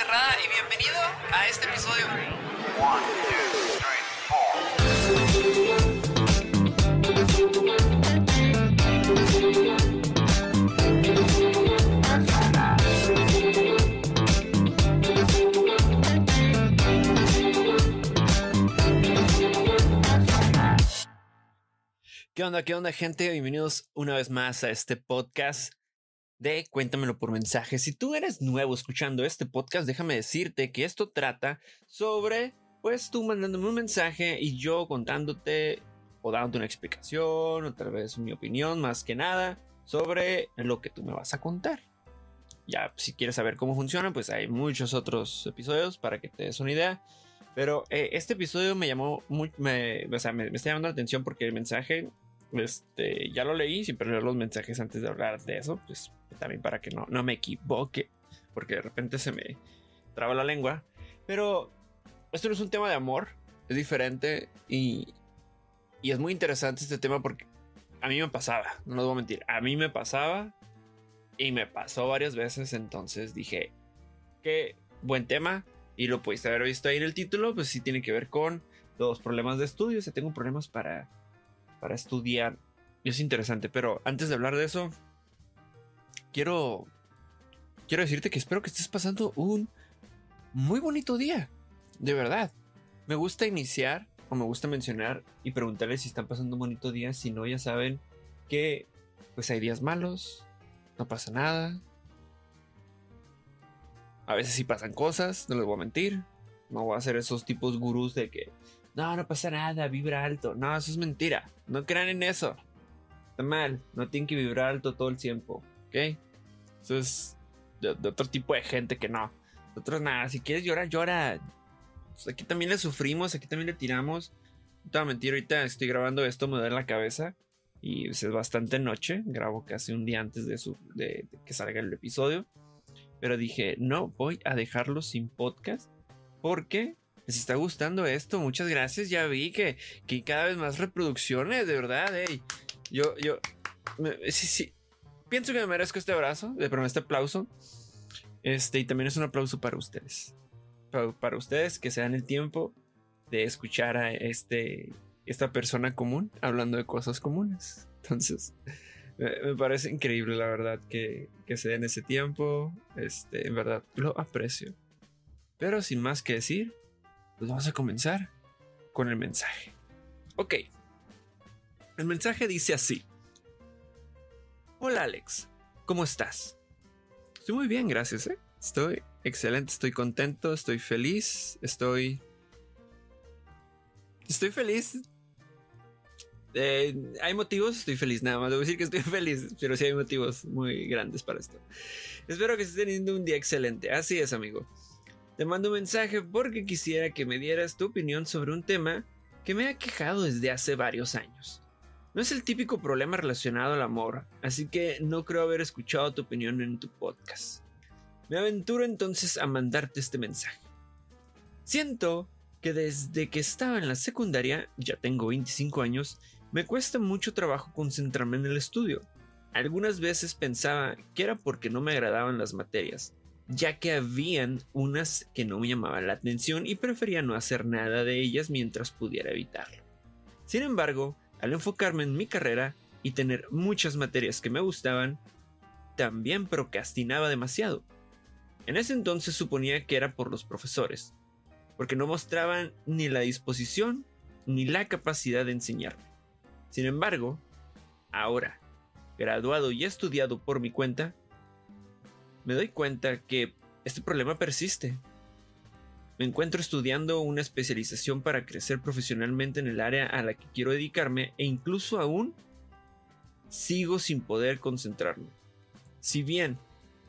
Alex y bienvenido a este episodio. ¿Qué onda, qué onda, gente? Bienvenidos una vez más a este podcast de Cuéntamelo por mensaje. Si tú eres nuevo escuchando este podcast, déjame decirte que esto trata sobre, pues tú mandándome un mensaje y yo contándote o dándote una explicación o tal vez mi opinión más que nada sobre lo que tú me vas a contar. Ya, si quieres saber cómo funciona, pues hay muchos otros episodios para que te des una idea. Pero eh, este episodio me llamó, muy, me, o sea, me, me está llamando la atención porque el mensaje este, ya lo leí, siempre leo los mensajes antes de hablar de eso, pues también para que no, no me equivoque, porque de repente se me traba la lengua. Pero esto no es un tema de amor, es diferente y, y es muy interesante este tema porque a mí me pasaba, no les voy a mentir, a mí me pasaba y me pasó varias veces, entonces dije, qué buen tema y lo pudiste haber visto ahí en el título, pues sí tiene que ver con los problemas de estudio, o sea, tengo problemas para para estudiar. Y es interesante, pero antes de hablar de eso, quiero quiero decirte que espero que estés pasando un muy bonito día. De verdad. Me gusta iniciar o me gusta mencionar y preguntarles si están pasando un bonito día. Si no, ya saben que pues hay días malos, no pasa nada. A veces sí pasan cosas, no les voy a mentir. No voy a ser esos tipos gurús de que no, no pasa nada, vibra alto. No, eso es mentira. No crean en eso. Está mal. No tienen que vibrar alto todo el tiempo. ¿Ok? Eso es de, otro tipo de gente que no. Nosotros nada. Si quieres llorar, llora. Pues aquí también le sufrimos, aquí también le tiramos. No te voy a mentir, ahorita estoy grabando esto, me en la cabeza. Y es bastante noche. Grabo casi un día antes de, de que salga el episodio. Pero dije, no voy a dejarlo sin podcast. Porque les está gustando esto, muchas gracias. Ya vi que, que cada vez más reproducciones, de verdad. Yo, yo, sí, sí. Pienso que me merezco este abrazo, pero este aplauso. Este, y también es un aplauso para ustedes. Para, ustedes que se dan el tiempo de escuchar a este, esta persona común hablando de cosas comunes. Entonces, me, parece increíble, la verdad, que, que se den ese tiempo. Este, en verdad, lo aprecio. Pero sin más que decir, pues vamos a comenzar con el mensaje. Ok. El mensaje dice así. Hola Alex, ¿cómo estás? Estoy muy bien, gracias. ¿eh? Estoy excelente, estoy contento, estoy feliz, estoy... Estoy feliz. Eh, hay motivos, estoy feliz, nada más. Debo decir que estoy feliz, pero sí hay motivos muy grandes para esto. Espero que estés teniendo un día excelente. Así es, amigo. Te mando un mensaje porque quisiera que me dieras tu opinión sobre un tema que me ha quejado desde hace varios años. No es el típico problema relacionado al amor, así que no creo haber escuchado tu opinión en tu podcast. Me aventuro entonces a mandarte este mensaje. Siento que desde que estaba en la secundaria, ya tengo 25 años, me cuesta mucho trabajo concentrarme en el estudio. Algunas veces pensaba que era porque no me agradaban las materias, ya que habían unas que no me llamaban la atención y prefería no hacer nada de ellas mientras pudiera evitarlo. Sin embargo, al enfocarme en mi carrera y tener muchas materias que me gustaban, también procrastinaba demasiado. En ese entonces suponía que era por los profesores, porque no mostraban ni la disposición ni la capacidad de enseñarme. Sin embargo, ahora, graduado y estudiado por mi cuenta, me doy cuenta que este problema persiste. Me encuentro estudiando una especialización para crecer profesionalmente en el área a la que quiero dedicarme e incluso aún sigo sin poder concentrarme. Si bien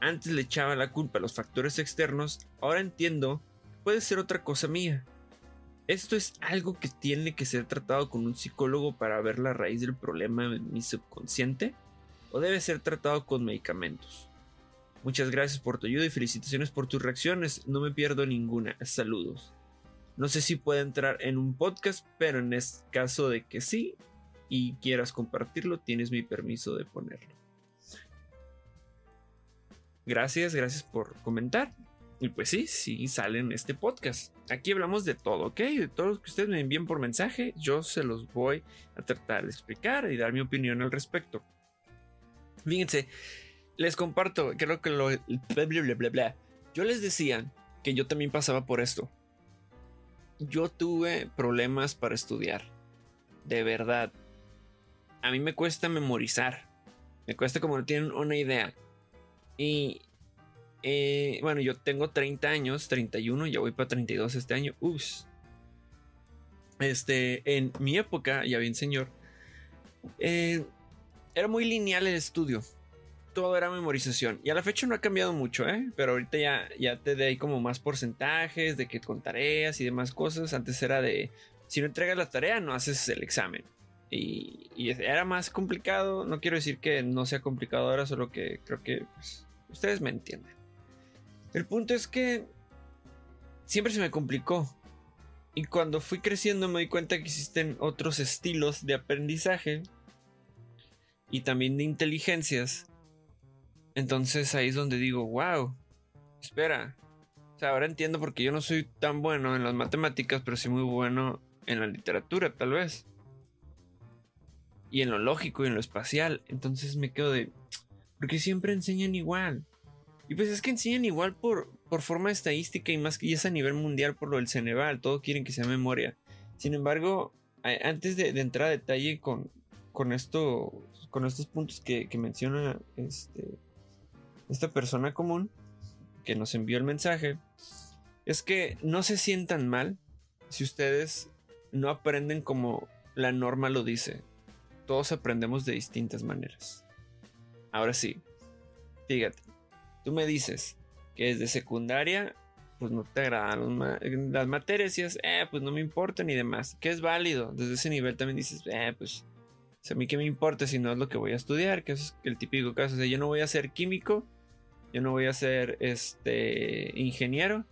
antes le echaba la culpa a los factores externos, ahora entiendo que puede ser otra cosa mía. Esto es algo que tiene que ser tratado con un psicólogo para ver la raíz del problema en mi subconsciente o debe ser tratado con medicamentos. Muchas gracias por tu ayuda y felicitaciones por tus reacciones. No me pierdo ninguna. Saludos. No sé si puede entrar en un podcast, pero en este caso de que sí y quieras compartirlo, tienes mi permiso de ponerlo. Gracias, gracias por comentar. Y pues sí, sí sale en este podcast. Aquí hablamos de todo, ¿ok? De todo lo que ustedes me envíen por mensaje, yo se los voy a tratar de explicar y dar mi opinión al respecto. Fíjense, les comparto, creo que lo... Yo les decía que yo también pasaba por esto. Yo tuve problemas para estudiar. De verdad. A mí me cuesta memorizar. Me cuesta como no tienen una idea. Y eh, bueno, yo tengo 30 años, 31, ya voy para 32 este año. Ups. Este, en mi época, ya bien señor, eh, era muy lineal el estudio. Todo era memorización. Y a la fecha no ha cambiado mucho, ¿eh? Pero ahorita ya, ya te doy como más porcentajes de que con tareas y demás cosas. Antes era de, si no entregas la tarea, no haces el examen. Y, era más complicado. No quiero decir que no sea complicado ahora, solo que creo que pues, ustedes me entienden. El punto es que siempre se me complicó. Y cuando fui creciendo me di cuenta que existen otros estilos de aprendizaje y también de inteligencias. Entonces ahí es donde digo, wow, espera. O sea, ahora entiendo porque yo no soy tan bueno en las matemáticas, pero soy muy bueno en la literatura, tal vez. Y en lo lógico y en lo espacial. Entonces me quedo de, porque siempre enseñan igual. Y pues es que enseñan igual por, por forma estadística y más que es a nivel mundial por lo del Ceneval, todos quieren que sea memoria. Sin embargo, antes de, entrar a detalle con, con, esto, con estos puntos que, menciona este, esta persona común que nos envió el mensaje, es que no se sientan mal si ustedes no aprenden como la norma lo dice. Todos aprendemos de distintas maneras. Ahora sí, fíjate, tú me dices que desde secundaria, pues no te agradan las materias y es, eh, pues no me importa ni demás, que es válido. Desde ese nivel también dices, eh, pues a mí qué me importa si no es lo que voy a estudiar, que es el típico caso. Yo no voy a ser químico, yo no voy a ser este ingeniero,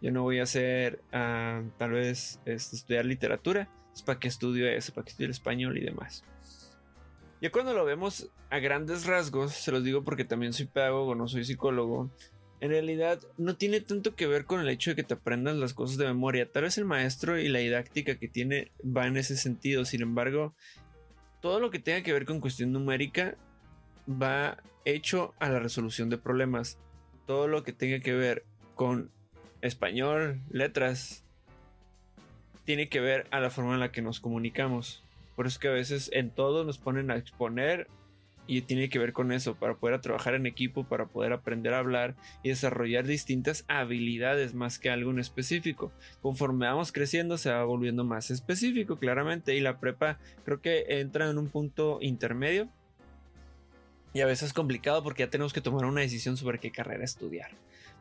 yo no voy a ser ah, tal vez este, estudiar literatura. Es para que estudio eso, para que estudie el español y demás. Ya cuando lo vemos a grandes rasgos, se los digo porque también soy pedagogo, no soy psicólogo, en realidad no tiene tanto que ver con el hecho de que te aprendas las cosas de memoria. Tal vez el maestro y la didáctica que tiene va en ese sentido. Sin embargo, todo lo que tenga que ver con cuestión numérica va hecho a la resolución de problemas. Todo lo que tenga que ver con español, letras, tiene que ver a la forma en la que nos comunicamos. Por eso que a veces en todo nos ponen a exponer y tiene que ver con eso, para poder trabajar en equipo, para poder aprender a hablar y desarrollar distintas habilidades más que algo en específico. Conforme vamos creciendo se va volviendo más específico, claramente, y la prepa creo que entra en un punto intermedio. Y a veces es complicado porque ya tenemos que tomar una decisión sobre qué carrera estudiar.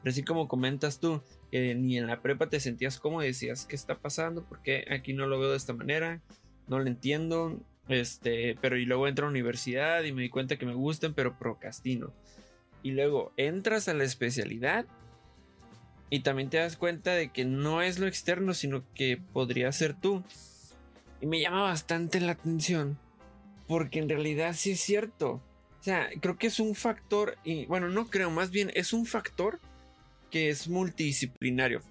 Pero así como comentas tú, que ni en la prepa te sentías como decías, ¿qué está pasando? porque aquí no lo veo de esta manera? no lo entiendo, este, pero y luego entro a universidad y me di cuenta que me gustan, pero procrastino. Y luego entras a la especialidad y también te das cuenta de que no es lo externo, sino que podría ser tú. Y me llama bastante la atención, porque en realidad sí es cierto. O sea, creo que es un factor, y bueno, no creo, más bien es un factor que es multidisciplinario.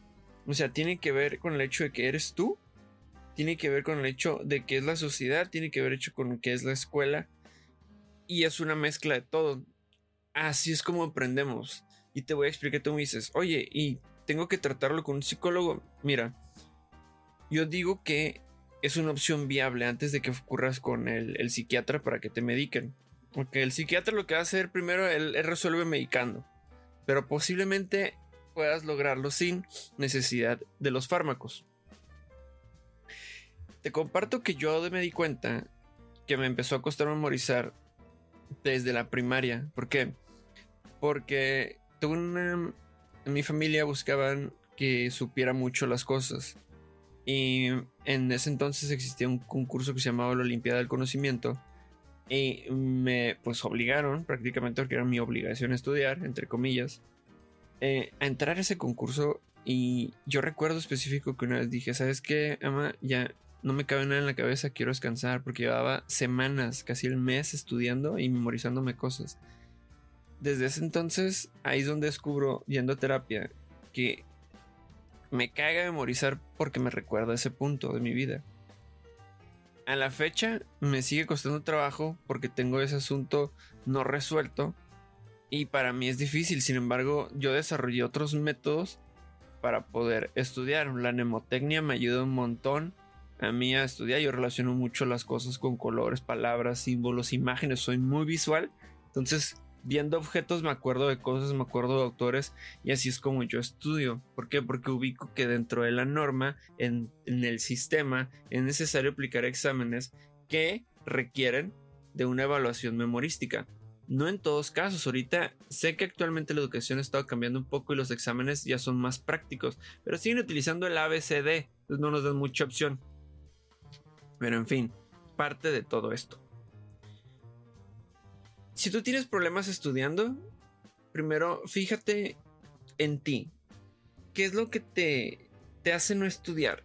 O sea, tiene que ver con el hecho de que eres tú tiene que ver con el hecho de que es la sociedad, tiene que ver hecho con que es la escuela y es una mezcla de todo. Así es como aprendemos. Y te voy a explicar, tú me dices, oye, y tengo que tratarlo con un psicólogo. Mira, yo digo que es una opción viable antes de que ocurras con el, psiquiatra para que te mediquen. Porque el psiquiatra lo que va a hacer primero, él resuelve medicando. Pero posiblemente puedas lograrlo sin necesidad de los fármacos. Te comparto que yo me di cuenta que me empezó a costar memorizar desde la primaria. ¿Por qué? Porque tuve una, en mi familia buscaban que supiera mucho las cosas. Y en ese entonces existía un concurso que se llamaba la Olimpiada del Conocimiento. Y me pues obligaron, prácticamente porque era mi obligación estudiar, entre comillas, eh, a entrar a ese concurso. Y yo recuerdo específico que una vez dije, ¿sabes qué, Ama? Ya no me cabe nada en la cabeza, quiero descansar, porque llevaba semanas, casi el mes estudiando y memorizándome cosas. Desde ese entonces, ahí es donde descubro, yendo a terapia, porque me caga memorizar porque me recuerda ese punto de mi vida. A la fecha me sigue costando trabajo porque tengo ese asunto no resuelto y para mí es difícil. Sin embargo, yo desarrollé otros métodos para poder estudiar. La mnemotecnia me ayuda un montón a mí a estudiar. Yo relaciono mucho las cosas con colores, palabras, símbolos, imágenes. Soy muy visual. Entonces, viendo objetos me acuerdo de cosas, me acuerdo de autores y así es como yo estudio. ¿Por qué? Porque ubico que dentro de la norma, en, el sistema, es necesario aplicar exámenes que requieren de una evaluación memorística. No en todos casos, ahorita sé que actualmente la educación ha estado cambiando un poco y los exámenes ya son más prácticos, pero siguen utilizando el ABCD, entonces no nos dan mucha opción. Pero en fin, parte de todo esto si tú tienes problemas estudiando, primero fíjate en ti. ¿Qué es lo que te, te hace no estudiar?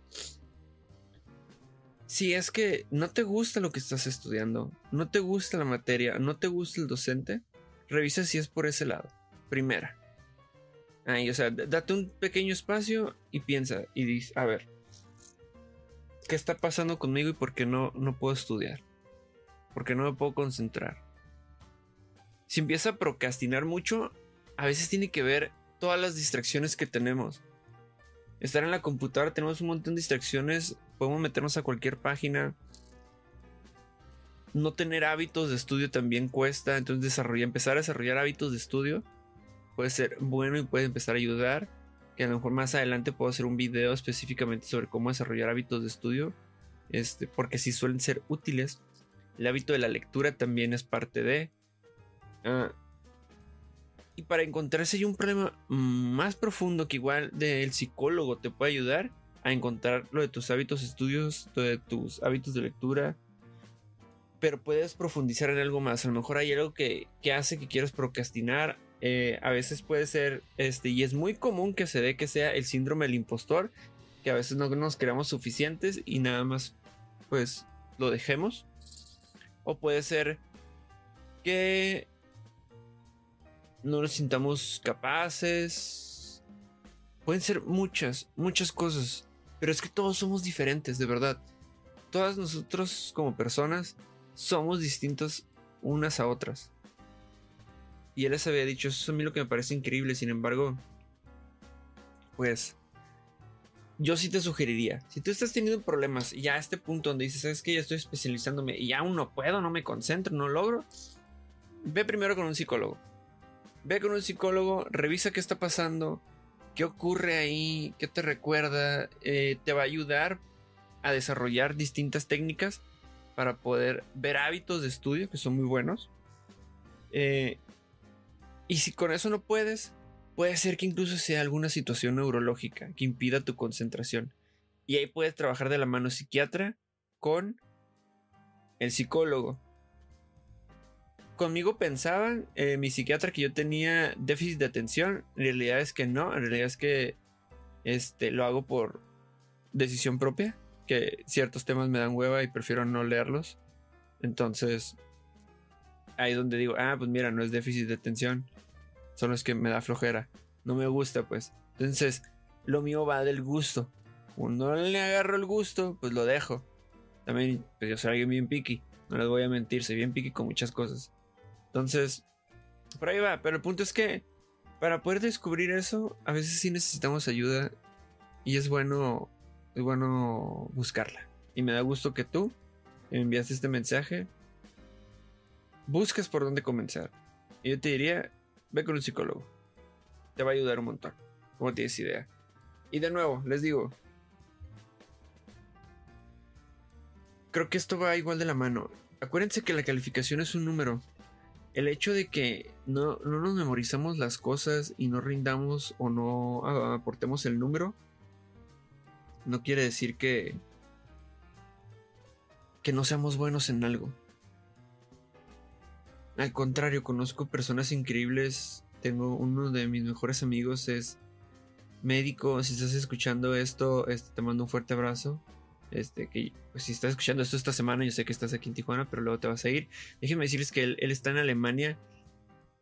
Si es que no te gusta lo que estás estudiando, no te gusta la materia, no te gusta el docente, revisa si es por ese lado. Primera. Ahí, o sea, date un pequeño espacio y piensa y dice, a ver, ¿qué está pasando conmigo y por qué no, no puedo estudiar? ¿Por qué no me puedo concentrar? Si empieza a procrastinar mucho, a veces tiene que ver todas las distracciones que tenemos. Estar en la computadora tenemos un montón de distracciones, podemos meternos a cualquier página. No tener hábitos de estudio también cuesta, entonces desarrollar, empezar a desarrollar hábitos de estudio puede ser bueno y puede empezar a ayudar. Que a lo mejor más adelante puedo hacer un video específicamente sobre cómo desarrollar hábitos de estudio, este, porque sí suelen ser útiles. El hábito de la lectura también es parte de. Ah, y para encontrarse un problema más profundo que igual del psicólogo te puede ayudar a encontrar lo de tus hábitos estudios, lo de tus hábitos de lectura. Pero puedes profundizar en algo más. A lo mejor hay algo que, hace que quieras procrastinar. Eh, a veces puede ser, este, y es muy común que se dé que sea el síndrome del impostor, que a veces no nos creamos suficientes y nada más, pues, lo dejemos. O puede ser que no nos sintamos capaces. Pueden ser muchas, muchas cosas. Pero es que todos somos diferentes, de verdad. Todas nosotros como personas somos distintos unas a otras. Y él les había dicho, eso es a mí lo que me parece increíble. Sin embargo, pues yo sí te sugeriría, si tú estás teniendo problemas y ya a este punto donde dices, sabes que ya estoy especializándome y aún no puedo, no me concentro, no logro, ve primero con un psicólogo ve con un psicólogo, revisa qué está pasando, qué ocurre ahí, qué te recuerda, eh, te va a ayudar a desarrollar distintas técnicas para poder ver hábitos de estudio que son muy buenos. Eh, y si con eso no puedes, puede ser que incluso sea alguna situación neurológica que impida tu concentración. Y ahí puedes trabajar de la mano psiquiatra con el psicólogo conmigo pensaban, eh, mi psiquiatra, que yo tenía déficit de atención. En realidad es que no, en realidad es que este, lo hago por decisión propia, que ciertos temas me dan hueva y prefiero no leerlos. Entonces, ahí donde digo, ah, pues mira, no es déficit de atención, son los que me da flojera. No me gusta, pues. Entonces, lo mío va del gusto. Cuando no le agarro el gusto, pues lo dejo. También, pues yo soy alguien bien picky. No les voy a mentir, soy bien picky con muchas cosas. Entonces, por ahí va. Pero el punto es que para poder descubrir eso, a veces sí necesitamos ayuda. Y es bueno, es bueno buscarla. Y me da gusto que tú me enviaste este mensaje. Busques por dónde comenzar. Y yo te diría, ve con un psicólogo. Te va a ayudar un montón. Como tienes idea. Y de nuevo, les digo. Creo que esto va igual de la mano. Acuérdense que la calificación es un número el hecho de que no, nos memorizamos las cosas y no rindamos o no aportemos el número, no quiere decir que, que no seamos buenos en algo. Al contrario, conozco personas increíbles. Tengo uno de mis mejores amigos, es médico. Si estás escuchando esto, este, te mando un fuerte abrazo. Este, que pues, si estás escuchando esto esta semana, yo sé que estás aquí en Tijuana, pero luego te vas a ir. Déjenme decirles que él, está en Alemania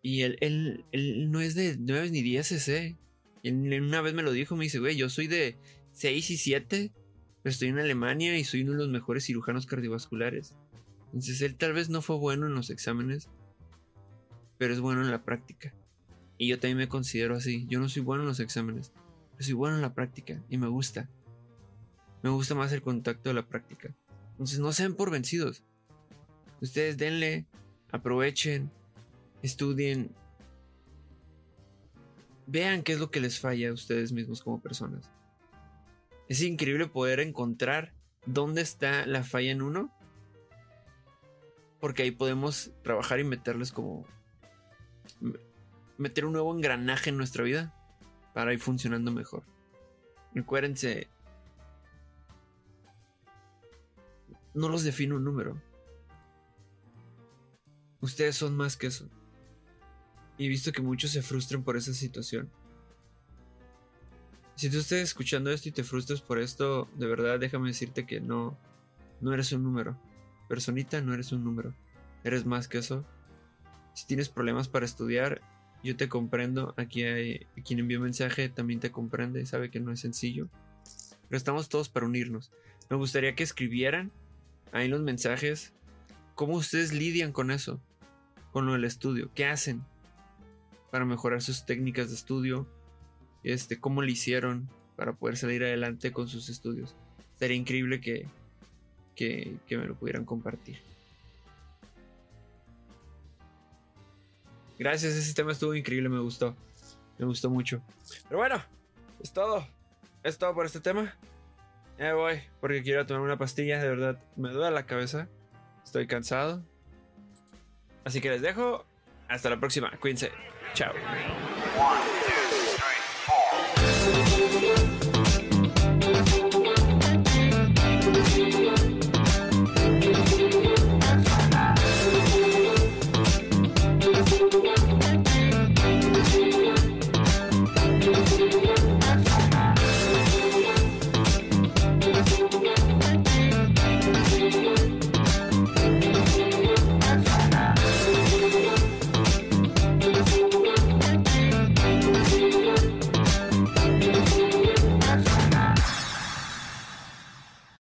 y él, él, no es de 9 ni 10 ese. Y una vez me lo dijo, me dice, güey, yo soy de 6 y 7, pero estoy en Alemania y soy uno de los mejores cirujanos cardiovasculares. Entonces él tal vez no fue bueno en los exámenes, pero es bueno en la práctica. Y yo también me considero así. Yo no soy bueno en los exámenes, pero soy bueno en la práctica y me gusta. Me gusta más el contacto de la práctica. Entonces no sean por vencidos. Ustedes denle, aprovechen, estudien, vean qué es lo que les falla a ustedes mismos como personas. Es increíble poder encontrar dónde está la falla en uno. Porque ahí podemos trabajar y meterles como... Meter un nuevo engranaje en nuestra vida para ir funcionando mejor. Recuérdense, no los define un número. Ustedes son más que eso. Y he visto que muchos se frustran por esa situación. Si tú estás escuchando esto y te frustras por esto, de verdad déjame decirte que no, no eres un número. Personita, no eres un número. Eres más que eso. Si tienes problemas para estudiar, yo te comprendo. Aquí hay quien envió mensaje también te comprende, sabe que no es sencillo. Pero estamos todos para unirnos. Me gustaría que escribieran ahí en los mensajes cómo ustedes lidian con eso, con lo del estudio, qué hacen, para mejorar sus técnicas de estudio, este, cómo lo hicieron para poder salir adelante con sus estudios. Sería increíble que, que, que me lo pudieran compartir. Gracias, ese tema estuvo increíble, me gustó. Me gustó mucho. Pero bueno, es todo. Es todo por este tema. Ya voy, porque quiero tomar una pastilla, de verdad. Me duele la cabeza. Estoy cansado. Así que les dejo. Hasta la próxima. Cuídense. Two.